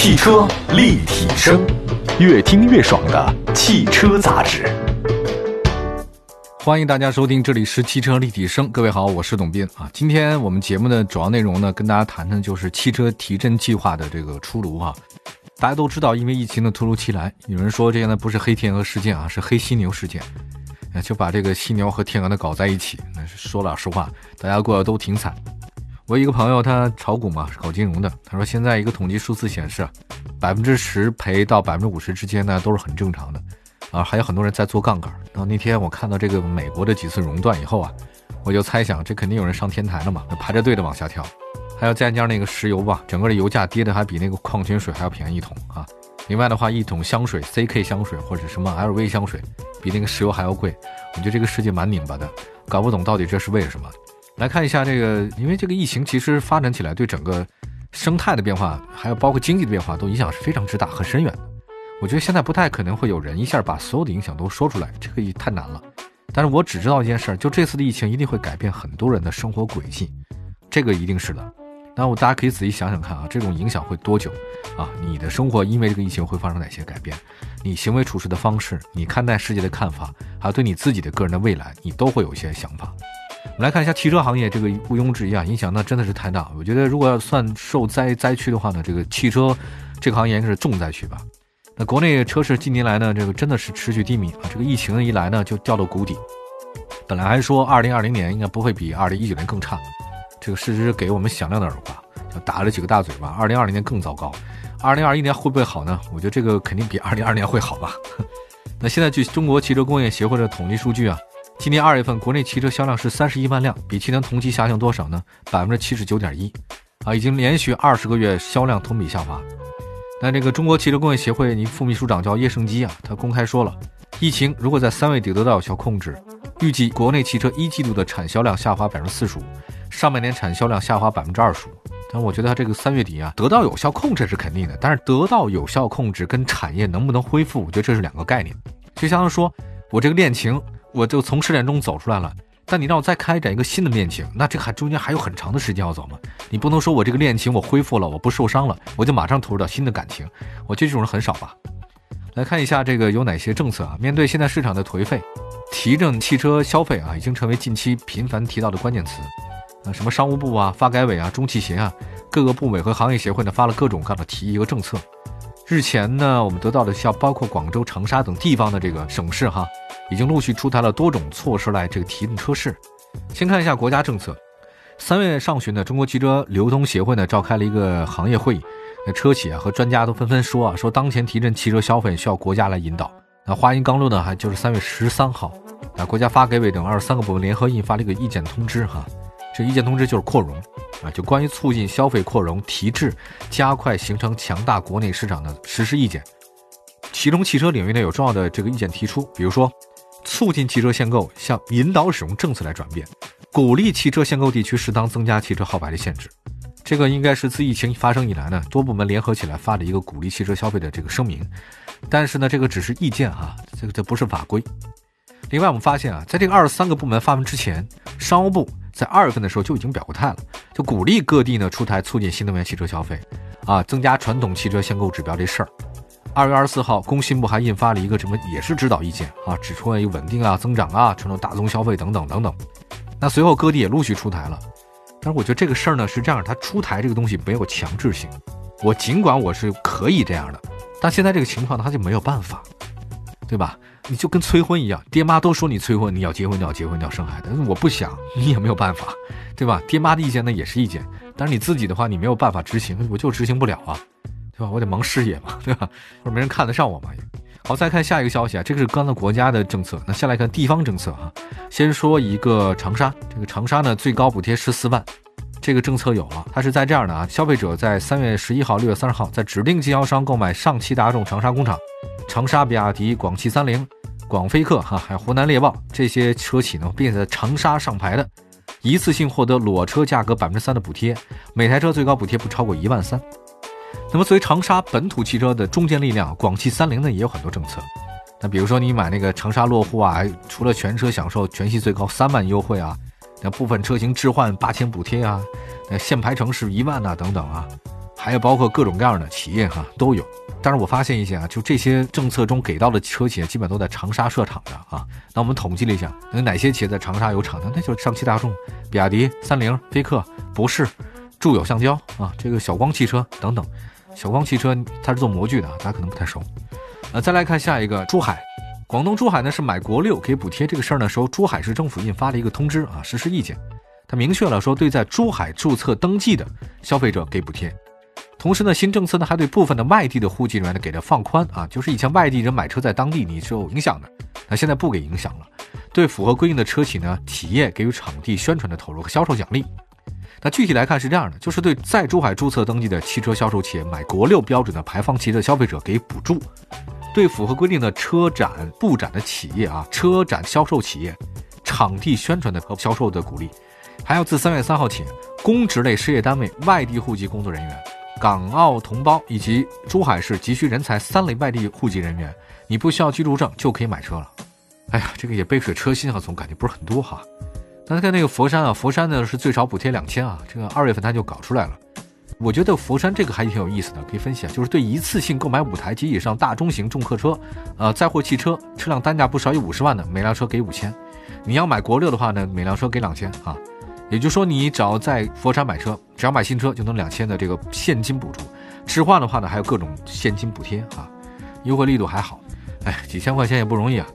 汽车立体声，越听越爽的汽车杂志。欢迎大家收听，这里是汽车立体声。各位好，我是董斌啊。今天我们节目的主要内容呢，跟大家谈谈就是汽车提振计划的这个出炉啊。大家都知道，因为疫情的突如其来，有人说这样的不是黑天鹅事件啊，是黑犀牛事件，就把这个犀牛和天鹅的搞在一起。那说老实话，大家过得都挺惨。我一个朋友，他炒股嘛，是搞金融的，他说现在一个统计数字显示，百分之十赔到百分之五十之间呢，都是很正常的。啊，还有很多人在做杠杆。然后那天我看到这个美国的几次熔断以后啊，我就猜想这肯定有人上天台了嘛，排着队的往下跳。还有再加上那个石油吧，整个的油价跌的还比那个矿泉水还要便宜一桶啊。另外的话，一桶香水 CK 香水或者什么 LV 香水，比那个石油还要贵。我觉得这个世界蛮拧巴的，搞不懂到底这是为什么。来看一下这个，因为这个疫情其实发展起来对整个生态的变化，还有包括经济的变化，都影响是非常之大、很深远的。我觉得现在不太可能会有人一下把所有的影响都说出来，这个也太难了。但是我只知道一件事，就这次的疫情一定会改变很多人的生活轨迹，这个一定是的。那我大家可以仔细想想看啊，这种影响会多久？啊，你的生活因为这个疫情会发生哪些改变？你行为处事的方式，你看待世界的看法，还有对你自己的个人的未来，你都会有一些想法。我们来看一下汽车行业，这个毋庸置疑啊，影响那真的是太大。我觉得如果要算受灾灾区的话呢，这个汽车这个行业应该是重灾区吧。那国内车市近年来呢，这个真的是持续低迷啊。这个疫情一来呢，就掉到谷底。本来还说二零二零年应该不会比二零一九年更差，这个事实给我们响亮的耳刮，打了几个大嘴巴。二零二零年更糟糕，二零二一年会不会好呢？我觉得这个肯定比二零二年会好吧。那现在据中国汽车工业协会的统计数据啊，今年二月份国内汽车销量是三十一万辆，比去年同期下降多少呢？百分之七十九点一，啊，已经连续二十个月销量同比下滑。那这个中国汽车工业协会，你副秘书长叫叶胜基啊，他公开说了，疫情如果在三月底得到有效控制，预计国内汽车一季度的产销量下滑百分之四十五，上半年产销量下滑百分之二十五。但我觉得他这个三月底啊，得到有效控制是肯定的，但是得到有效控制跟产业能不能恢复，我觉得这是两个概念。就相当于说我这个恋情，我就从失恋中走出来了。但你让我再开展一个新的恋情，那这还中间还有很长的时间要走吗？你不能说我这个恋情我恢复了，我不受伤了，我就马上投入到新的感情。我觉得这种人很少吧。来看一下这个有哪些政策啊？面对现在市场的颓废，提振汽车消费啊，已经成为近期频繁提到的关键词。啊，什么商务部啊、发改委啊、中汽协啊，各个部委和行业协会呢发了各种各样的提议和政策。日前呢，我们得到的像包括广州、长沙等地方的这个省市哈。已经陆续出台了多种措施来这个提振车市。先看一下国家政策。三月上旬呢，中国汽车流通协会呢召开了一个行业会议，那车企啊和专家都纷纷说啊，说当前提振汽车消费需要国家来引导。那话音刚落呢，还就是三月十三号，啊，国家发改委等二十三个部门联合印发了一个意见通知哈。这意见通知就是扩容啊，就关于促进消费扩容、提质、加快形成强大国内市场的实施意见。其中汽车领域呢有重要的这个意见提出，比如说。促进汽车限购向引导使用政策来转变，鼓励汽车限购地区适当增加汽车号牌的限制。这个应该是自疫情发生以来呢，多部门联合起来发的一个鼓励汽车消费的这个声明。但是呢，这个只是意见哈，这个这不是法规。另外，我们发现啊，在这个二十三个部门发文之前，商务部在二月份的时候就已经表过态了，就鼓励各地呢出台促进新能源汽车消费，啊，增加传统汽车限购指标这事儿。二月二十四号，工信部还印发了一个什么，也是指导意见啊，指出了一个稳定啊、增长啊、传统大宗消费等等等等。那随后各地也陆续出台了，但是我觉得这个事儿呢是这样，它出台这个东西没有强制性。我尽管我是可以这样的，但现在这个情况呢，他就没有办法，对吧？你就跟催婚一样，爹妈都说你催婚，你要结婚，你要结婚，你要生孩子，我不想，你也没有办法，对吧？爹妈的意见呢也是意见，但是你自己的话，你没有办法执行，我就执行不了啊。对吧？我得忙事业嘛，对吧？或者没人看得上我嘛。好，再看下一个消息啊，这个是刚才国家的政策。那下来看地方政策啊，先说一个长沙，这个长沙呢最高补贴十四万，这个政策有了，它是在这样的啊，消费者在三月十一号、六月三十号在指定经销商购买上汽大众长沙工厂、长沙比亚迪、广汽三菱、广菲克哈，还有湖南猎豹这些车企呢，并且在长沙上牌的，一次性获得裸车价格百分之三的补贴，每台车最高补贴不超过一万三。那么，作为长沙本土汽车的中坚力量，广汽三菱呢也有很多政策。那比如说，你买那个长沙落户啊，除了全车享受全系最高三万优惠啊，那部分车型置换八千补贴啊，那限牌城市一万呐等等啊。还有包括各种各样的企业哈都有。但是我发现一些啊，就这些政策中给到的车企基本都在长沙设厂的啊。那我们统计了一下，有哪些企业在长沙有厂呢？那就是上汽大众、比亚迪、三菱、飞克、博世、住友橡胶啊，这个小光汽车等等。小光汽车它是做模具的，大家可能不太熟。呃，再来看下一个，珠海。广东珠海呢是买国六给补贴这个事儿呢，时候珠海市政府印发了一个通知啊，实施意见，它明确了说对在珠海注册登记的消费者给补贴，同时呢新政策呢还对部分的外地的户籍人员呢给了放宽啊，就是以前外地人买车在当地你是有影响的，那现在不给影响了，对符合规定的车企呢企业给予场地宣传的投入和销售奖励，那具体来看是这样的，就是对在珠海注册登记的汽车销售企业买国六标准的排放汽车消费者给补助。对符合规定的车展、布展的企业啊，车展销售企业，场地宣传的和销售的鼓励，还要自三月三号起，公职类事业单位外地户籍工作人员、港澳同胞以及珠海市急需人才三类外地户籍人员，你不需要居住证就可以买车了。哎呀，这个也杯水车薪啊，总感觉不是很多哈。刚才看那个佛山啊，佛山呢是最少补贴两千啊，这个二月份他就搞出来了。我觉得佛山这个还挺有意思的，可以分析啊，就是对一次性购买五台及以上大中型重客车，呃，载货汽车，车辆单价不少于五十万的，每辆车给五千。你要买国六的话呢，每辆车给两千啊。也就是说，你只要在佛山买车，只要买新车就能两千的这个现金补助，置换的话呢，还有各种现金补贴啊，优惠力度还好。哎，几千块钱也不容易啊。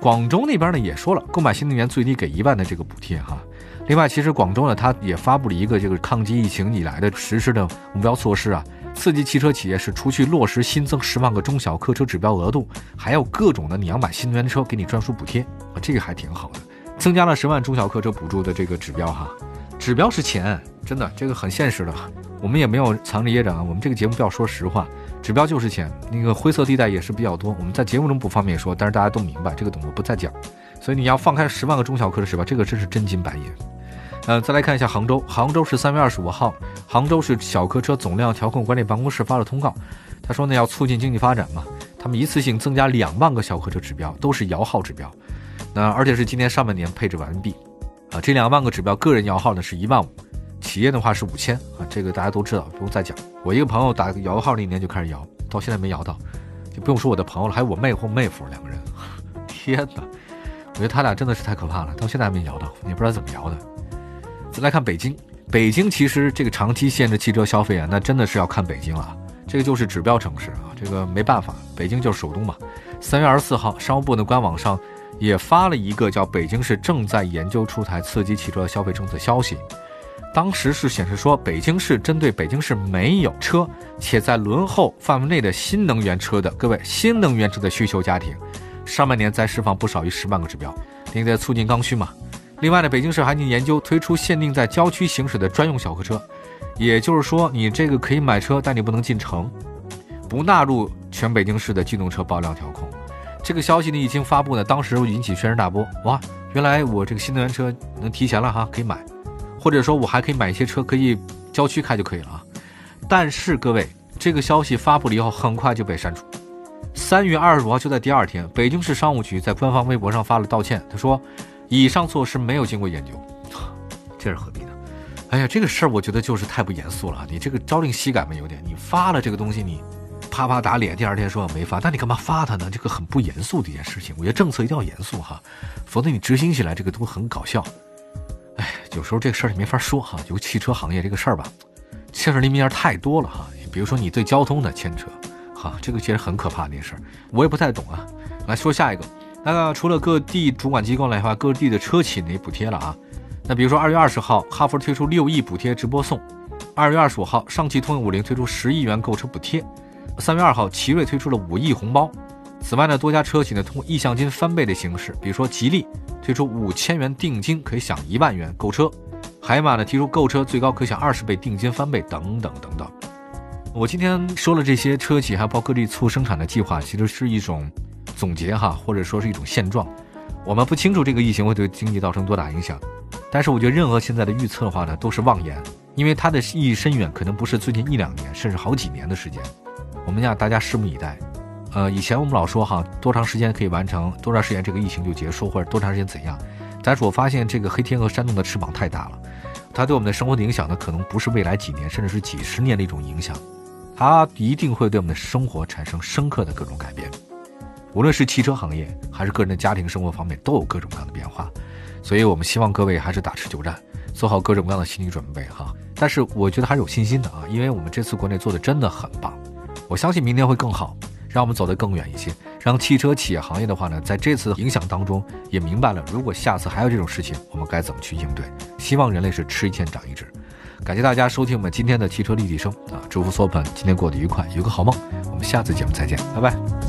广州那边呢也说了，购买新能源最低给一万的这个补贴哈。另外，其实广州呢，它也发布了一个这个抗击疫情以来的实施的目标措施啊，刺激汽车企业是除去落实新增十万个中小客车指标额度，还有各种的你要买新能源车给你专属补贴啊，这个还挺好的，增加了十万中小客车补助的这个指标哈，指标是钱，真的这个很现实的，我们也没有藏着掖着啊，我们这个节目要说实话，指标就是钱，那个灰色地带也是比较多，我们在节目中不方便说，但是大家都明白这个懂我不再讲，所以你要放开十万个中小客车指标，这个真是真金白银。呃，再来看一下杭州。杭州是三月二十五号，杭州市小客车总量调控管理办公室发了通告，他说呢，要促进经济发展嘛，他们一次性增加两万个小客车指标，都是摇号指标，那而且是今年上半年配置完毕，啊，这两万个指标个人摇号呢是一万五，企业的话是五千啊，这个大家都知道，不用再讲。我一个朋友打摇号那年就开始摇，到现在没摇到，就不用说我的朋友了，还有我妹或妹夫两个人，天哪，我觉得他俩真的是太可怕了，到现在还没摇到，也不知道怎么摇的。再来看北京，北京其实这个长期限制汽车消费啊，那真的是要看北京了。这个就是指标城市啊，这个没办法，北京就是首都嘛。三月二十四号，商务部的官网上也发了一个叫“北京市正在研究出台刺激汽车消费政策”消息。当时是显示说，北京市针对北京市没有车且在轮候范围内的新能源车的各位新能源车的需求家庭，上半年再释放不少于十万个指标，并在促进刚需嘛。另外呢，北京市还进行研究推出限定在郊区行驶的专用小客车，也就是说，你这个可以买车，但你不能进城，不纳入全北京市的机动车保量调控。这个消息呢一经发布呢，当时引起轩然大波。哇，原来我这个新能源车能提前了哈，可以买，或者说我还可以买一些车，可以郊区开就可以了啊。但是各位，这个消息发布了以后，很快就被删除。三月二十五号就在第二天，北京市商务局在官方微博上发了道歉，他说。以上措施没有经过研究，这是何必呢？哎呀，这个事儿我觉得就是太不严肃了。你这个朝令夕改嘛，有点。你发了这个东西，你啪啪打脸，第二天说没发，那你干嘛发它呢？这个很不严肃的一件事情。我觉得政策一定要严肃哈，否则你执行起来这个都很搞笑。有时候这个事儿也没法说哈。有汽车行业这个事儿吧，牵扯的面太多了哈。比如说你对交通的牵扯，哈，这个其实很可怕的事儿，我也不太懂啊。来说下一个。那个除了各地主管机构来话，各地的车企也补贴了啊。那比如说二月二十号，哈弗推出六亿补贴直播送；二月二十五号，上汽通用五菱推出十亿元购车补贴；三月二号，奇瑞推出了五亿红包。此外呢，多家车企呢通过意向金翻倍的形式，比如说吉利推出五千元定金可以享一万元购车，海马呢提出购车最高可享二十倍定金翻倍等等等等。我今天说了这些车企还包括各地促生产的计划，其实是一种。总结哈，或者说是一种现状，我们不清楚这个疫情会对经济造成多大影响，但是我觉得任何现在的预测的话呢，都是妄言，因为它的意义深远，可能不是最近一两年，甚至好几年的时间。我们让大家拭目以待。呃，以前我们老说哈，多长时间可以完成，多长时间这个疫情就结束，或者多长时间怎样？但是我发现这个黑天鹅扇动的翅膀太大了，它对我们的生活的影响呢，可能不是未来几年，甚至是几十年的一种影响，它一定会对我们的生活产生深刻的各种改变。无论是汽车行业，还是个人的家庭生活方面，都有各种各样的变化。所以我们希望各位还是打持久战，做好各种各样的心理准备哈。但是我觉得还是有信心的啊，因为我们这次国内做的真的很棒，我相信明年会更好，让我们走得更远一些，让汽车企业行业的话呢，在这次影响当中也明白了，如果下次还有这种事情，我们该怎么去应对。希望人类是吃一堑长一智。感谢大家收听我们今天的汽车立体声啊！祝福所有朋友今天过得愉快，有个好梦。我们下次节目再见，拜拜。